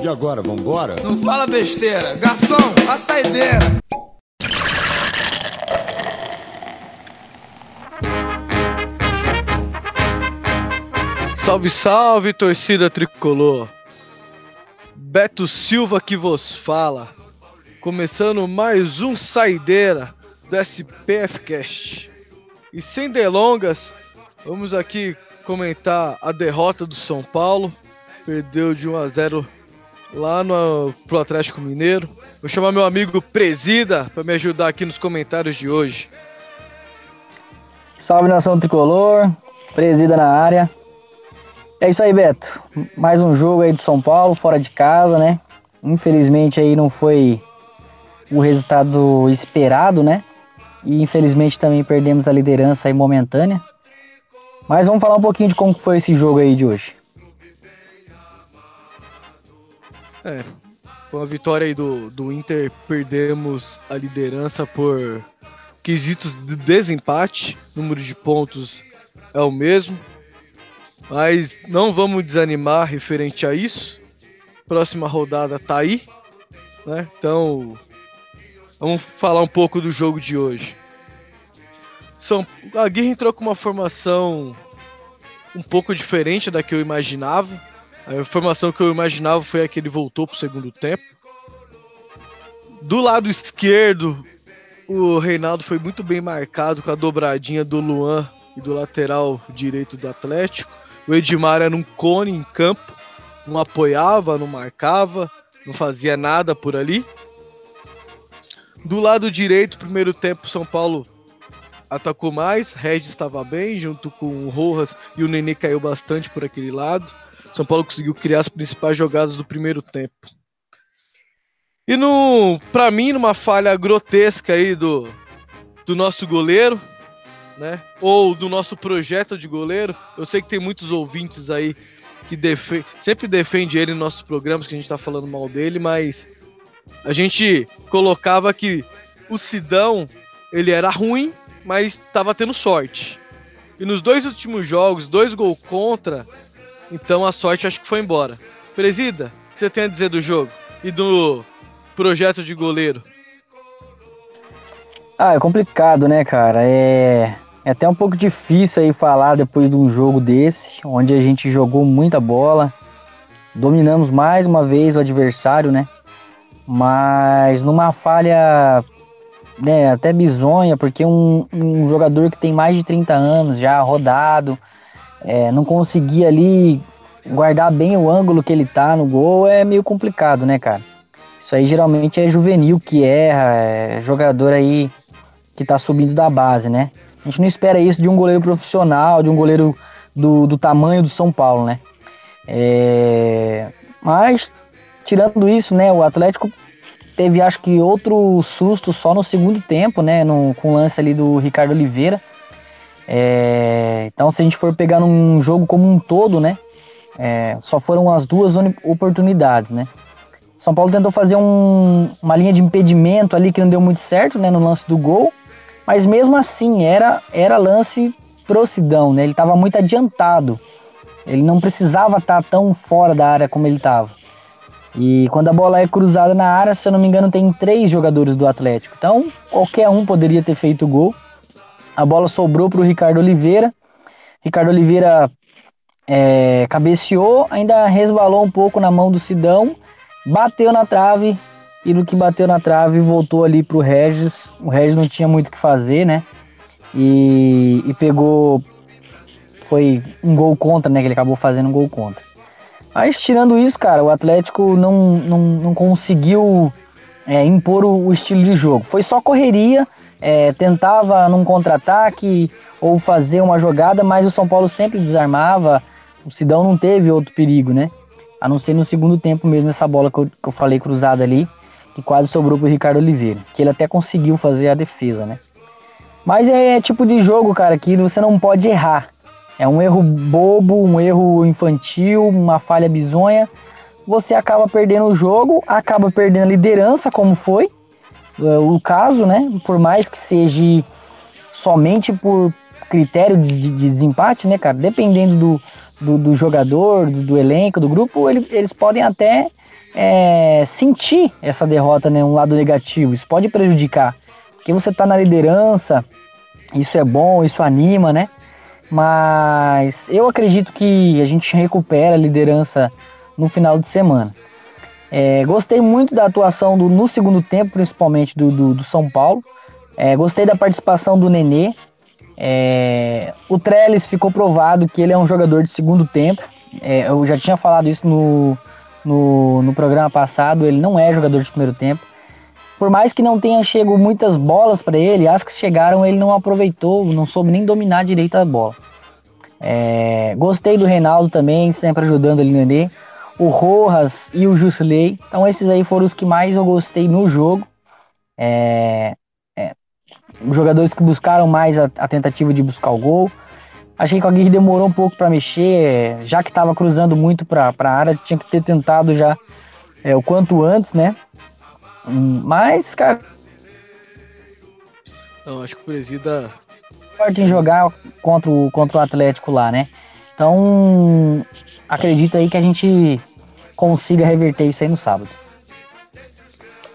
E agora, vambora? Não fala besteira. Garçom, a saideira. Salve, salve, torcida tricolor. Beto Silva que vos fala. Começando mais um Saideira do SPF Cast. E sem delongas, vamos aqui comentar a derrota do São Paulo. Perdeu de 1 a 0 lá no pro Atlético Mineiro. Vou chamar meu amigo Presida para me ajudar aqui nos comentários de hoje. Salve nação tricolor, Presida na área. É isso aí, Beto. Mais um jogo aí do São Paulo, fora de casa, né? Infelizmente aí não foi o resultado esperado, né? E infelizmente também perdemos a liderança aí momentânea. Mas vamos falar um pouquinho de como foi esse jogo aí de hoje. É, com a vitória aí do, do Inter, perdemos a liderança por quesitos de desempate. Número de pontos é o mesmo. Mas não vamos desanimar referente a isso. Próxima rodada tá aí, né? Então, vamos falar um pouco do jogo de hoje. São a Guerra entrou com uma formação um pouco diferente da que eu imaginava. A formação que eu imaginava foi a que ele voltou pro segundo tempo. Do lado esquerdo, o Reinaldo foi muito bem marcado com a dobradinha do Luan e do lateral direito do Atlético. O Edmar era um cone em campo, não apoiava, não marcava, não fazia nada por ali. Do lado direito, primeiro tempo, São Paulo atacou mais, Regis estava bem, junto com o Rojas e o Nenê caiu bastante por aquele lado. São Paulo conseguiu criar as principais jogadas do primeiro tempo. E no, para mim, numa falha grotesca aí do, do nosso goleiro, né? Ou do nosso projeto de goleiro. Eu sei que tem muitos ouvintes aí que defe sempre defende ele nos nossos programas, que a gente tá falando mal dele, mas a gente colocava que o Sidão, ele era ruim, mas tava tendo sorte. E nos dois últimos jogos, dois gols contra, então a sorte acho que foi embora. Presida, o que você tem a dizer do jogo e do projeto de goleiro? Ah, é complicado, né, cara? É é até um pouco difícil aí falar depois de um jogo desse, onde a gente jogou muita bola, dominamos mais uma vez o adversário, né? Mas numa falha né, até bizonha, porque um, um jogador que tem mais de 30 anos já rodado, é, não conseguia ali guardar bem o ângulo que ele tá no gol, é meio complicado, né, cara? Isso aí geralmente é juvenil que erra, é jogador aí que tá subindo da base, né? A gente não espera isso de um goleiro profissional, de um goleiro do, do tamanho do São Paulo, né? É... Mas, tirando isso, né, o Atlético teve, acho que, outro susto só no segundo tempo, né, no, com o lance ali do Ricardo Oliveira. É... Então, se a gente for pegar num jogo como um todo, né, é... só foram as duas oportunidades, né? São Paulo tentou fazer um, uma linha de impedimento ali que não deu muito certo, né, no lance do gol. Mas mesmo assim, era, era lance pro Sidão, né? Ele estava muito adiantado. Ele não precisava estar tá tão fora da área como ele estava. E quando a bola é cruzada na área, se eu não me engano, tem três jogadores do Atlético. Então, qualquer um poderia ter feito o gol. A bola sobrou para o Ricardo Oliveira. Ricardo Oliveira é, cabeceou, ainda resbalou um pouco na mão do Sidão, bateu na trave e no que bateu na trave voltou ali pro Regis. O Regis não tinha muito o que fazer, né? E, e pegou. Foi um gol contra, né? Que ele acabou fazendo um gol contra. Mas tirando isso, cara, o Atlético não, não, não conseguiu é, impor o, o, estilo de jogo. Foi só correria, é, tentava num contra-ataque ou fazer uma jogada, mas o São Paulo sempre desarmava. O Sidão não teve outro perigo, né? A não ser no segundo tempo mesmo, nessa bola que eu, que eu falei cruzada ali que quase sobrou pro Ricardo Oliveira, que ele até conseguiu fazer a defesa, né? Mas é tipo de jogo, cara, que você não pode errar. É um erro bobo, um erro infantil, uma falha bizonha. Você acaba perdendo o jogo, acaba perdendo a liderança, como foi é, o caso, né? Por mais que seja somente por critério de, de desempate, né, cara? Dependendo do, do, do jogador, do, do, elenco, do grupo, ele, eles podem até é, sentir essa derrota, né, um lado negativo. Isso pode prejudicar, porque você está na liderança, isso é bom, isso anima, né? Mas eu acredito que a gente recupera a liderança no final de semana. É, gostei muito da atuação do, no segundo tempo, principalmente do, do, do São Paulo. É, gostei da participação do Nenê. É, o Trellis ficou provado que ele é um jogador de segundo tempo. É, eu já tinha falado isso no, no, no programa passado. Ele não é jogador de primeiro tempo. Por mais que não tenha chego muitas bolas para ele, as que chegaram ele não aproveitou, não soube nem dominar direito a bola. É, gostei do Reinaldo também, sempre ajudando ali no Nenê. O Rojas e o Jusilei. Então esses aí foram os que mais eu gostei no jogo. É, jogadores que buscaram mais a, a, tentativa de buscar o gol. Achei que o Aguirre demorou um pouco para mexer, já que estava cruzando muito para a área, tinha que ter tentado já é, o quanto antes, né? Mas, cara. Não, acho que o Presida. Forte em jogar contra o, contra o Atlético lá, né? Então, acredito aí que a gente consiga reverter isso aí no sábado.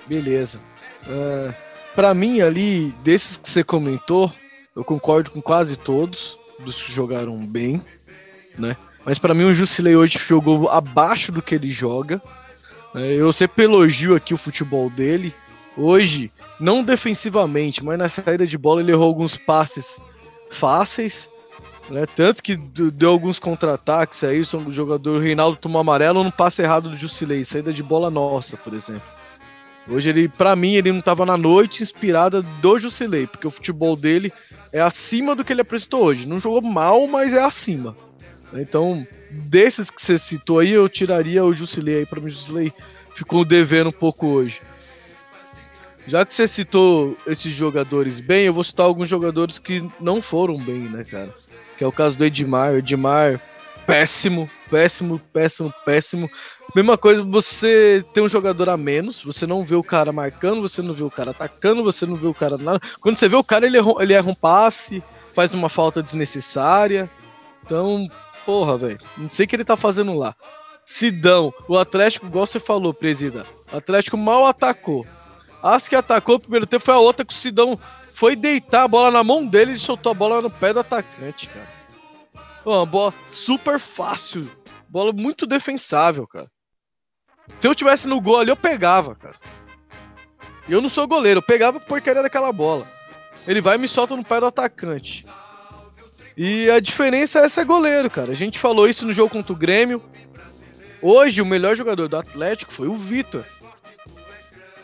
Beleza. Uh, para mim, ali, desses que você comentou, eu concordo com quase todos, dos que jogaram bem, né? Mas para mim, o Jusilei hoje jogou abaixo do que ele joga. Né? Eu sempre elogio aqui o futebol dele. Hoje, não defensivamente, mas na saída de bola, ele errou alguns passes fáceis. Né? Tanto que deu alguns contra-ataques aí. O jogador Reinaldo tomou amarelo no passe errado do Jusilei. Saída de bola nossa, por exemplo. Hoje ele, para mim, ele não estava na noite inspirada do Jusilei, porque o futebol dele é acima do que ele apresentou hoje. Não jogou mal, mas é acima. Então, desses que você citou aí, eu tiraria o Jusilei aí para mim. O Jusilei ficou devendo um pouco hoje. Já que você citou esses jogadores bem, eu vou citar alguns jogadores que não foram bem, né, cara? Que é o caso do Edmar. O Edmar péssimo, péssimo, péssimo, péssimo. Mesma coisa, você tem um jogador a menos, você não vê o cara marcando, você não vê o cara atacando, você não vê o cara nada. Quando você vê o cara, ele erra, ele erra um passe, faz uma falta desnecessária. Então, porra, velho, não sei o que ele tá fazendo lá. Sidão, o Atlético, igual você falou, presida, o Atlético mal atacou. As que atacou o primeiro tempo foi a outra que o Sidão foi deitar a bola na mão dele e soltou a bola no pé do atacante, cara. Uma bola super fácil. Bola muito defensável, cara. Se eu tivesse no gol ali, eu pegava, cara. Eu não sou goleiro, eu pegava porcaria daquela bola. Ele vai e me solta no pé do atacante. E a diferença é essa goleiro, cara. A gente falou isso no jogo contra o Grêmio. Hoje, o melhor jogador do Atlético foi o Vitor.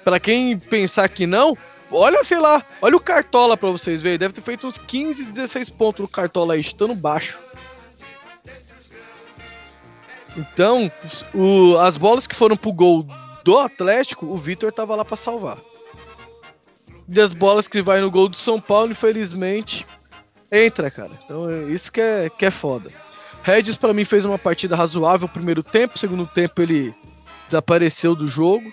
Para quem pensar que não, olha, sei lá, olha o Cartola pra vocês verem. Deve ter feito uns 15, 16 pontos no Cartola aí, estando baixo. Então, o, as bolas que foram pro gol do Atlético, o Vitor tava lá para salvar. E as bolas que vai no gol do São Paulo, infelizmente, entra, cara. Então, é isso que é, que é foda. Regis, para mim, fez uma partida razoável no primeiro tempo. Segundo tempo, ele desapareceu do jogo.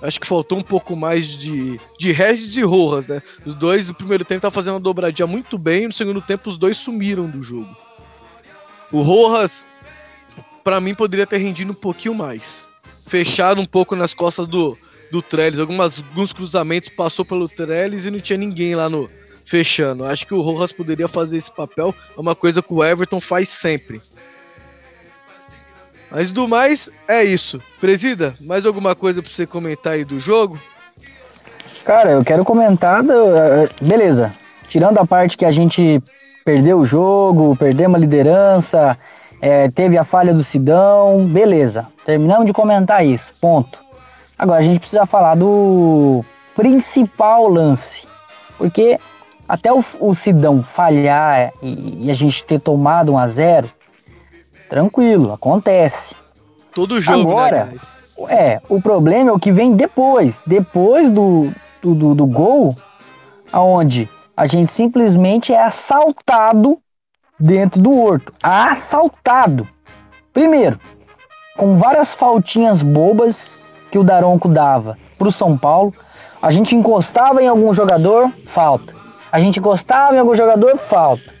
Acho que faltou um pouco mais de, de Regis e Rojas, né? Os dois no primeiro tempo tá fazendo uma dobradinha muito bem. No segundo tempo, os dois sumiram do jogo. O Rojas para mim poderia ter rendido um pouquinho mais. Fechado um pouco nas costas do, do Trellis. Algumas, alguns cruzamentos passou pelo Trellis e não tinha ninguém lá no fechando. Acho que o Rojas poderia fazer esse papel. É uma coisa que o Everton faz sempre. Mas do mais, é isso. Presida, mais alguma coisa pra você comentar aí do jogo? Cara, eu quero comentar. Do... Eh, beleza. Tirando a parte que a gente perdeu o jogo, perdemos a liderança é, teve a falha do Sidão, beleza. Terminamos de comentar isso, ponto. Agora a gente precisa falar do principal lance. Porque até o, o Sidão falhar e, e, a gente ter tomado um a zero, tranquilo, acontece. Todo jogo, Agora, né, é, o problema é o que vem depois. Depois do, do, do, do gol, aonde a gente simplesmente é assaltado dentro do horto, assaltado. Primeiro, com várias faltinhas bobas que o Daronco dava para o São Paulo, a gente encostava em algum jogador, falta. A gente encostava em algum jogador, falta.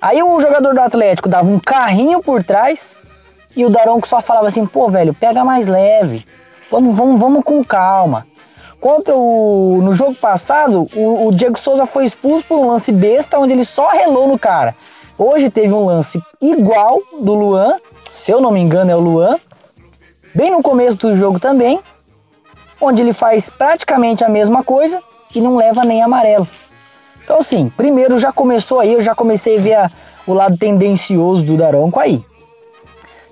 Aí o jogador do Atlético dava um carrinho por trás e o Daronco só falava assim: pô, velho, pega mais leve. Vamos, vamos, vamos com calma. Contra o. No jogo passado, o, o Diego Souza foi expulso por um lance besta onde ele só relou no cara. Hoje teve um lance igual do Luan, se eu não me engano é o Luan, bem no começo do jogo também, onde ele faz praticamente a mesma coisa e não leva nem amarelo. Então, assim, primeiro já começou aí, eu já comecei a ver a, o lado tendencioso do Daronco aí.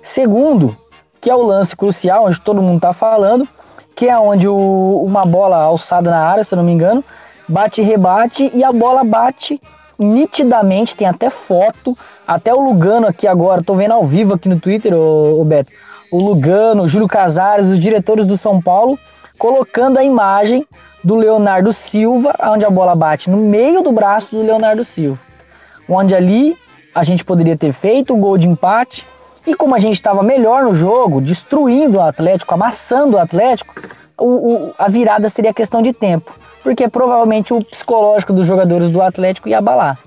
Segundo, que é o lance crucial, onde todo mundo tá falando, que é onde o, uma bola alçada na área, se eu não me engano, bate rebate e a bola bate nitidamente, tem até foto, até o Lugano aqui agora, tô vendo ao vivo aqui no Twitter, o Beto, o Lugano, o Júlio Casares, os diretores do São Paulo, colocando a imagem do Leonardo Silva, onde a bola bate no meio do braço do Leonardo Silva. Onde ali a gente poderia ter feito o gol de empate, e como a gente estava melhor no jogo, destruindo o Atlético, amassando o Atlético, o, o, a virada seria questão de tempo. Porque provavelmente o psicológico dos jogadores do Atlético ia abalar.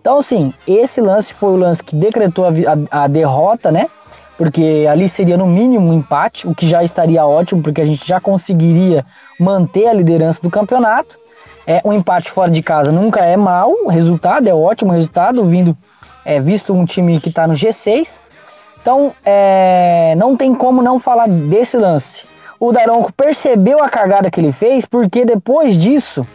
Então, assim, esse lance foi o lance que decretou a, a, a derrota, né? Porque ali seria no mínimo um empate, o que já estaria ótimo, porque a gente já conseguiria manter a liderança do campeonato. É, um empate fora de casa nunca é mau resultado, é ótimo resultado, vindo é, visto um time que está no G6. Então, é, não tem como não falar desse lance. O Daronco percebeu a cagada que ele fez, porque depois disso,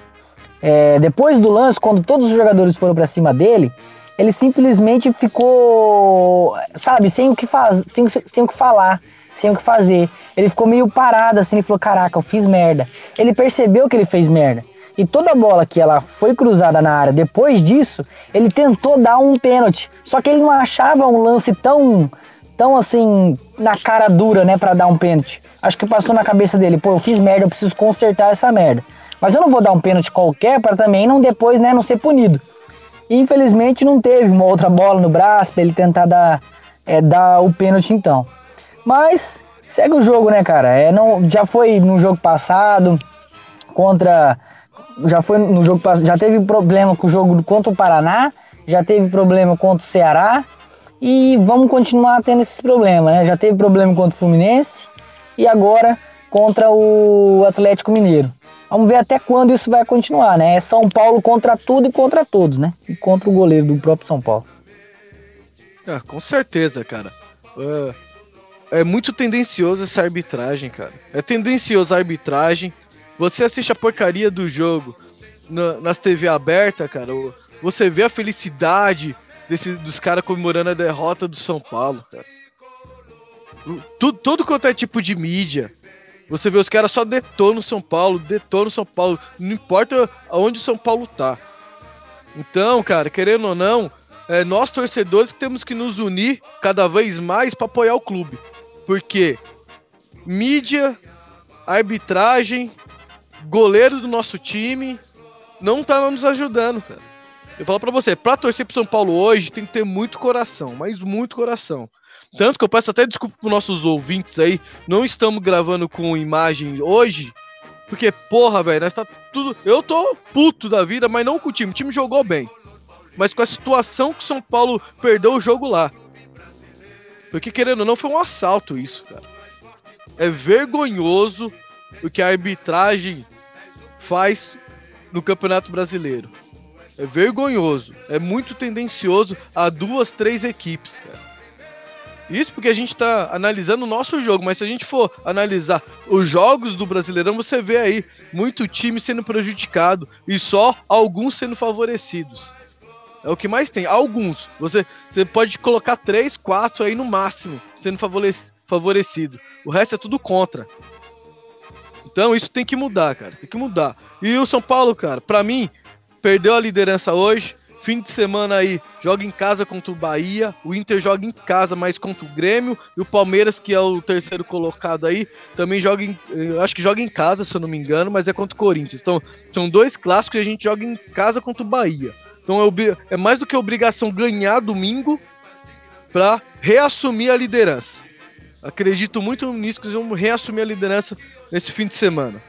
é, depois do lance, quando todos os jogadores foram para cima dele, ele simplesmente ficou, sabe, sem o que faz, sem, sem o que falar, sem o que fazer. Ele ficou meio parado assim, ele falou: "Caraca, eu fiz merda". Ele percebeu que ele fez merda. E toda bola que ela foi cruzada na área depois disso, ele tentou dar um pênalti. Só que ele não achava um lance tão tão assim, na cara dura, né, para dar um pênalti. Acho que passou na cabeça dele, pô, eu fiz merda, eu preciso consertar essa merda. Mas eu não vou dar um pênalti qualquer para também não depois, né, não ser punido. Infelizmente não teve uma outra bola no braço para ele tentar dar, é, dar o pênalti então. Mas segue o jogo, né, cara? É, não, já foi no jogo passado contra já foi no jogo já teve problema com o jogo contra o Paraná, já teve problema contra o Ceará e vamos continuar tendo esses problemas, né? Já teve problema contra o Fluminense e agora contra o Atlético Mineiro. Vamos ver até quando isso vai continuar, né? É São Paulo contra tudo e contra todos, né? E contra o goleiro do próprio São Paulo. Ah, com certeza, cara. Uh, é muito tendencioso essa arbitragem, cara. É tendencioso a arbitragem. Você assiste a porcaria do jogo na, nas TV aberta, cara. Você vê a felicidade, desse, dos caras comemorando a derrota do São Paulo, cara. Tudo, tudo quanto é tipo de mídia. Você vê os caras só detonam São Paulo, detonam São Paulo. Não importa aonde o São Paulo tá. Então, cara, querendo ou não, é nós torcedores que temos que nos unir cada vez mais para apoiar o clube. Porque mídia, arbitragem, goleiro do nosso time não tá nos ajudando, cara. Eu falo pra você, pra torcer pro São Paulo hoje tem que ter muito coração, mas muito coração. Tanto que eu peço até desculpa pros nossos ouvintes aí, não estamos gravando com imagem hoje, porque, porra, velho, nós tá tudo. Eu tô puto da vida, mas não com o time. O time jogou bem. Mas com a situação que o São Paulo perdeu o jogo lá. Porque, querendo ou não, foi um assalto isso, cara. É vergonhoso o que a arbitragem faz no Campeonato Brasileiro. É vergonhoso. É muito tendencioso a duas, três equipes, cara. Isso porque a gente tá analisando o nosso jogo, mas se a gente for analisar os jogos do Brasileirão, você vê aí muito time sendo prejudicado e só alguns sendo favorecidos. É o que mais tem. Alguns. Você, você pode colocar três, quatro aí no máximo sendo favorecido. O resto é tudo contra. Então isso tem que mudar, cara. Tem que mudar. E o São Paulo, cara, para mim, perdeu a liderança hoje. Fim de semana aí, joga em casa contra o Bahia. O Inter joga em casa, mas contra o Grêmio. E o Palmeiras, que é o terceiro colocado aí, também joga em. Acho que joga em casa, se eu não me engano, mas é contra o Corinthians. Então, são dois clássicos e a gente joga em casa contra o Bahia. Então é, é mais do que obrigação ganhar domingo para reassumir a liderança. Acredito muito nisso que eles vão reassumir a liderança nesse fim de semana.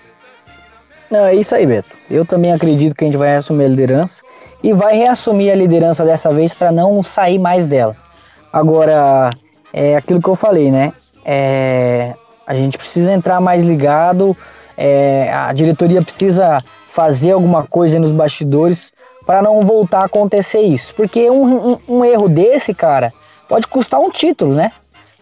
É isso aí, Beto. Eu também acredito que a gente vai reassumir a liderança e vai reassumir a liderança dessa vez para não sair mais dela. Agora, é aquilo que eu falei, né? É, A gente precisa entrar mais ligado, é, a diretoria precisa fazer alguma coisa nos bastidores para não voltar a acontecer isso. Porque um, um, um, erro desse, cara, pode custar um título, né?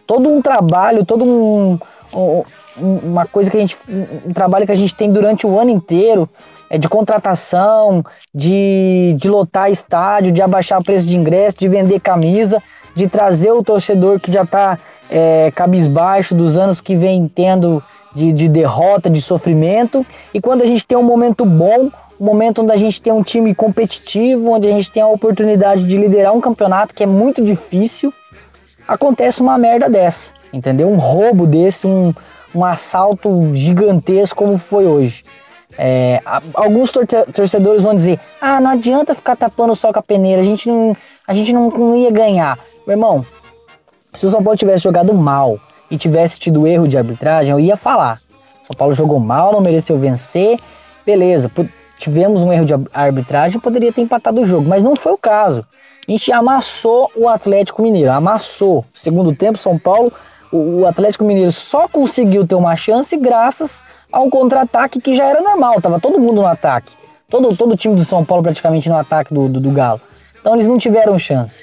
Todo um trabalho, todo um, um uma coisa que a gente, um trabalho que a gente tem durante o ano inteiro, de contratação, de, de lotar estádio, de abaixar o preço de ingresso, de vender camisa, de trazer o torcedor que já está é, cabisbaixo dos anos que vem tendo de, de derrota, de sofrimento. E quando a gente tem um momento bom, um momento onde a gente tem um time competitivo, onde a gente tem a oportunidade de liderar um campeonato que é muito difícil, acontece uma merda dessa, entendeu? Um roubo desse, um, um assalto gigantesco como foi hoje. É, alguns torcedores vão dizer: ah, não adianta ficar tapando só com a peneira, a gente não, a gente não, não ia ganhar. Meu irmão, se o São Paulo tivesse jogado mal e tivesse tido erro de arbitragem, eu ia falar. São Paulo jogou mal, não mereceu vencer, beleza. Tivemos um erro de arbitragem, poderia ter empatado o jogo, mas não foi o caso. A gente amassou o Atlético Mineiro, amassou. Segundo tempo, São Paulo, o Atlético Mineiro só conseguiu ter uma chance graças a um contra-ataque que já era normal, tava todo mundo no ataque. Todo, todo o time do São Paulo praticamente no ataque do, do, do Galo. Então eles não tiveram chance.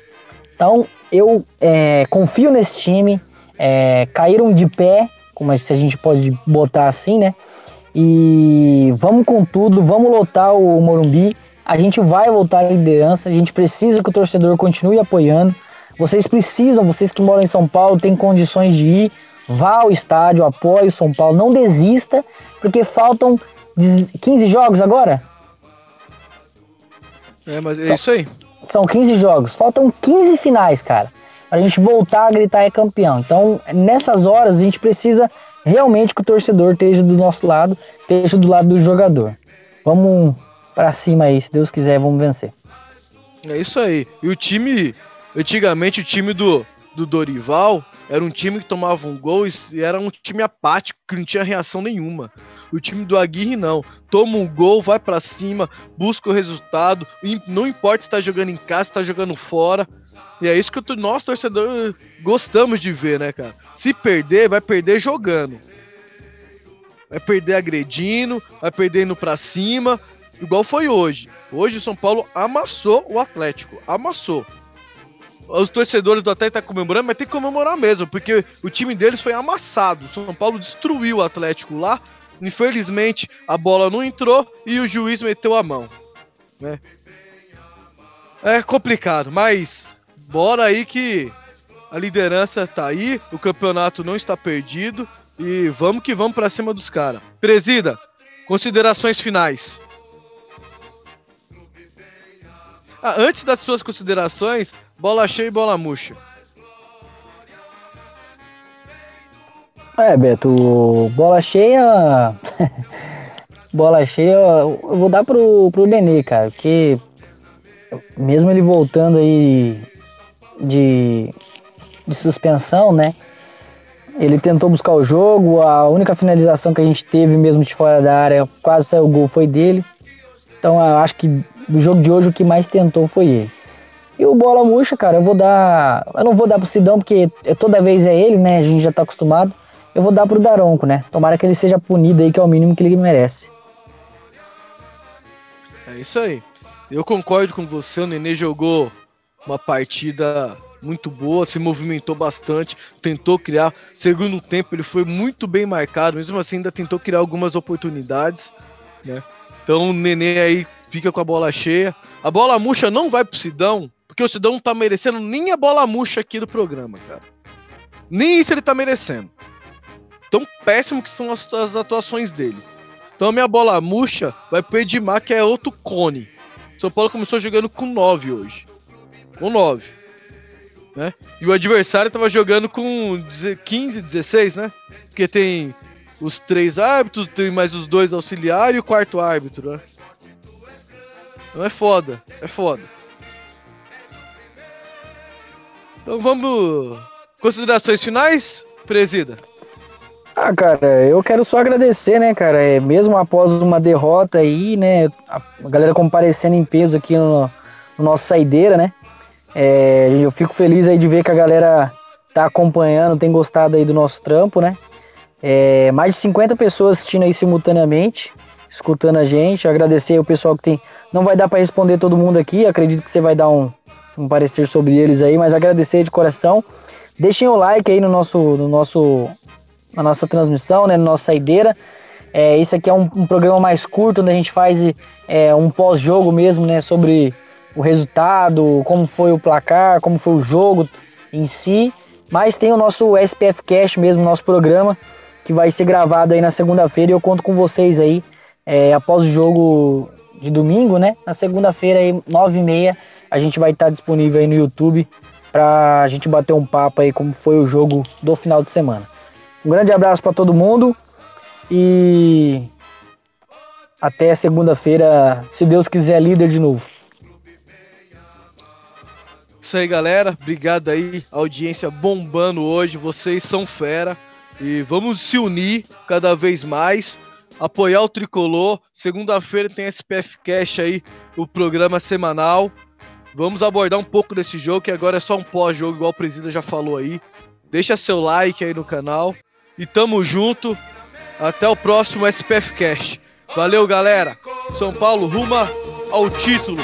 Então eu é, confio nesse time, é, caíram de pé, como a gente pode botar assim, né? E vamos com tudo, vamos lotar o Morumbi. A gente vai voltar à liderança, a gente precisa que o torcedor continue apoiando. Vocês precisam, vocês que moram em São Paulo, têm condições de ir, vá ao estádio, apoie o São Paulo, não desista, porque faltam 15 jogos agora? É, mas é são, isso aí. São 15 jogos, faltam 15 finais, cara, pra gente voltar a gritar é campeão. Então, nessas horas, a gente precisa realmente que o torcedor esteja do nosso lado, esteja do lado do jogador. Vamos para cima aí, se Deus quiser, vamos vencer. É isso aí. E o time, antigamente o time do do Dorival era um time que tomava um gol e era um time apático, que não tinha reação nenhuma. O time do Aguirre não. Toma um gol, vai para cima, busca o resultado. Não importa se tá jogando em casa, se tá jogando fora. E é isso que nós, torcedores, gostamos de ver, né, cara? Se perder, vai perder jogando. Vai perder agredindo, vai perder indo pra cima. Igual foi hoje. Hoje o São Paulo amassou o Atlético. Amassou os torcedores do Atlético tá comemorando, mas tem que comemorar mesmo, porque o time deles foi amassado. O São Paulo destruiu o Atlético lá. Infelizmente, a bola não entrou e o juiz meteu a mão. Né? É complicado, mas bora aí que a liderança tá aí, o campeonato não está perdido e vamos que vamos para cima dos caras. Presida, considerações finais. Ah, antes das suas considerações, Bola cheia e bola murcha. É, Beto, bola cheia. bola cheia, eu vou dar pro, pro Nenê, cara, porque mesmo ele voltando aí de, de suspensão, né? Ele tentou buscar o jogo, a única finalização que a gente teve mesmo de fora da área, quase saiu o gol, foi dele. Então eu acho que do jogo de hoje o que mais tentou foi ele. E o bola murcha, cara, eu vou dar. Eu não vou dar pro Sidão, porque toda vez é ele, né? A gente já tá acostumado. Eu vou dar pro Daronco, né? Tomara que ele seja punido aí, que é o mínimo que ele merece. É isso aí. Eu concordo com você, o Nenê jogou uma partida muito boa, se movimentou bastante, tentou criar. Segundo tempo, ele foi muito bem marcado, mesmo assim, ainda tentou criar algumas oportunidades, né? Então o Nenê aí fica com a bola cheia. A bola murcha não vai pro Sidão, porque o Sidão não tá merecendo nem a bola murcha aqui do programa, cara. Nem isso ele tá merecendo. Tão péssimo que são as, as atuações dele. Então a minha bola murcha vai pro Edmar, que é outro cone. São Paulo começou jogando com 9 hoje. Com 9. Né? E o adversário tava jogando com 15, 16, né? Porque tem os três árbitros, tem mais os dois auxiliares e o quarto árbitro, né? Então é foda, é foda. Então vamos. Considerações finais, presida? Ah, cara, eu quero só agradecer, né, cara? É, mesmo após uma derrota aí, né? A galera comparecendo em peso aqui no, no nosso saideira, né? É, eu fico feliz aí de ver que a galera tá acompanhando, tem gostado aí do nosso trampo, né? É, mais de 50 pessoas assistindo aí simultaneamente, escutando a gente. Agradecer o pessoal que tem. Não vai dar para responder todo mundo aqui, acredito que você vai dar um, um parecer sobre eles aí, mas agradecer de coração. Deixem o like aí no nosso, no nosso, na nossa transmissão, né, no nossa saideira. É, esse aqui é um, um, programa mais curto, onde a gente faz é, um pós-jogo mesmo, né, sobre o resultado, como foi o placar, como foi o jogo em si. Mas tem o nosso SPF Cash mesmo, nosso programa, que vai ser gravado aí na segunda-feira e eu conto com vocês aí é, após o jogo de domingo, né? Na segunda-feira aí, nove e meia, a gente vai estar disponível aí no YouTube para a gente bater um papo aí como foi o jogo do final de semana. Um grande abraço para todo mundo e até segunda-feira, se Deus quiser, líder de novo. Isso aí, galera. Obrigado aí, audiência bombando hoje. Vocês são fera. E vamos se unir cada vez mais, apoiar o tricolor. Segunda-feira tem SPF Cash aí, o programa semanal. Vamos abordar um pouco desse jogo, que agora é só um pós-jogo, igual o Presida já falou aí. Deixa seu like aí no canal. E tamo junto. Até o próximo SPF Cash. Valeu, galera. São Paulo ruma ao título.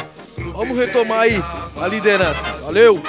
Vamos retomar aí a liderança. Valeu!